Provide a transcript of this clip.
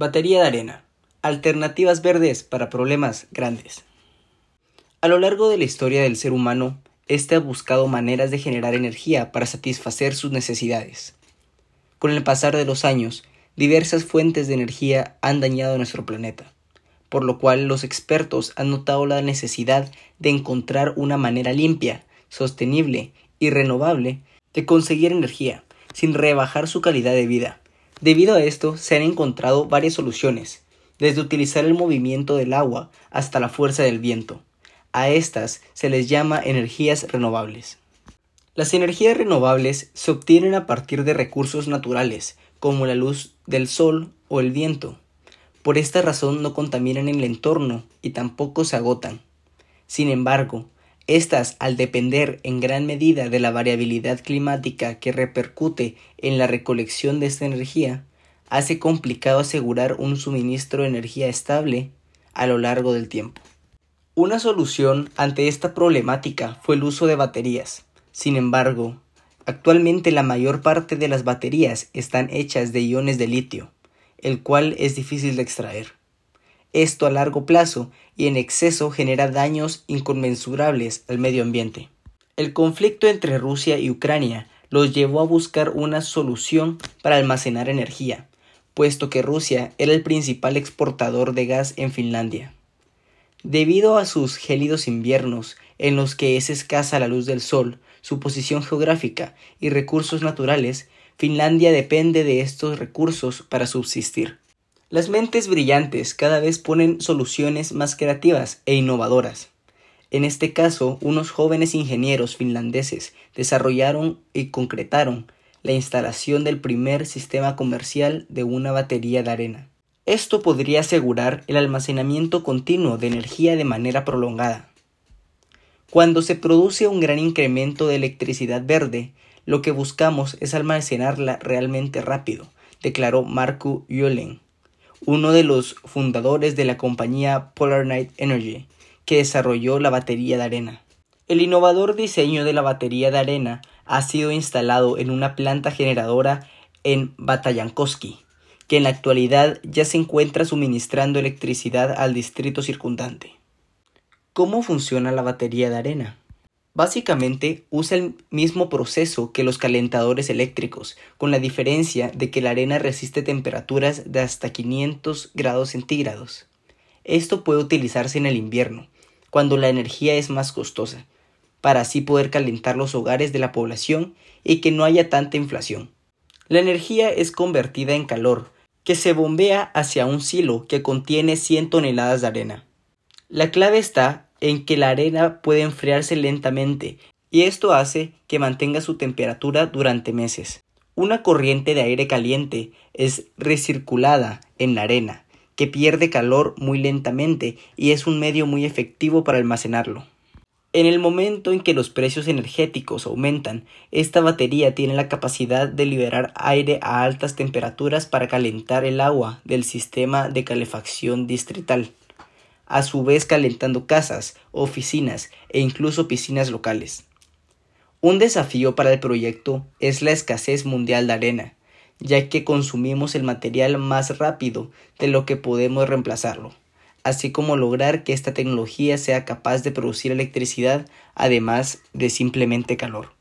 Batería de arena. Alternativas verdes para problemas grandes. A lo largo de la historia del ser humano, éste ha buscado maneras de generar energía para satisfacer sus necesidades. Con el pasar de los años, diversas fuentes de energía han dañado nuestro planeta, por lo cual los expertos han notado la necesidad de encontrar una manera limpia, sostenible y renovable de conseguir energía, sin rebajar su calidad de vida. Debido a esto, se han encontrado varias soluciones, desde utilizar el movimiento del agua hasta la fuerza del viento. A estas se les llama energías renovables. Las energías renovables se obtienen a partir de recursos naturales, como la luz del sol o el viento. Por esta razón no contaminan el entorno y tampoco se agotan. Sin embargo, estas, al depender en gran medida de la variabilidad climática que repercute en la recolección de esta energía, hace complicado asegurar un suministro de energía estable a lo largo del tiempo. Una solución ante esta problemática fue el uso de baterías. Sin embargo, actualmente la mayor parte de las baterías están hechas de iones de litio, el cual es difícil de extraer. Esto a largo plazo y en exceso genera daños inconmensurables al medio ambiente. El conflicto entre Rusia y Ucrania los llevó a buscar una solución para almacenar energía, puesto que Rusia era el principal exportador de gas en Finlandia. Debido a sus gélidos inviernos, en los que es escasa la luz del sol, su posición geográfica y recursos naturales, Finlandia depende de estos recursos para subsistir. Las mentes brillantes cada vez ponen soluciones más creativas e innovadoras. En este caso, unos jóvenes ingenieros finlandeses desarrollaron y concretaron la instalación del primer sistema comercial de una batería de arena. Esto podría asegurar el almacenamiento continuo de energía de manera prolongada. Cuando se produce un gran incremento de electricidad verde, lo que buscamos es almacenarla realmente rápido, declaró Marco Yulin uno de los fundadores de la compañía Polar Night Energy, que desarrolló la batería de arena. El innovador diseño de la batería de arena ha sido instalado en una planta generadora en Batayankoski, que en la actualidad ya se encuentra suministrando electricidad al distrito circundante. ¿Cómo funciona la batería de arena? Básicamente usa el mismo proceso que los calentadores eléctricos, con la diferencia de que la arena resiste temperaturas de hasta 500 grados centígrados. Esto puede utilizarse en el invierno, cuando la energía es más costosa, para así poder calentar los hogares de la población y que no haya tanta inflación. La energía es convertida en calor, que se bombea hacia un silo que contiene 100 toneladas de arena. La clave está en que la arena puede enfriarse lentamente y esto hace que mantenga su temperatura durante meses. Una corriente de aire caliente es recirculada en la arena, que pierde calor muy lentamente y es un medio muy efectivo para almacenarlo. En el momento en que los precios energéticos aumentan, esta batería tiene la capacidad de liberar aire a altas temperaturas para calentar el agua del sistema de calefacción distrital a su vez calentando casas, oficinas e incluso piscinas locales. Un desafío para el proyecto es la escasez mundial de arena, ya que consumimos el material más rápido de lo que podemos reemplazarlo, así como lograr que esta tecnología sea capaz de producir electricidad además de simplemente calor.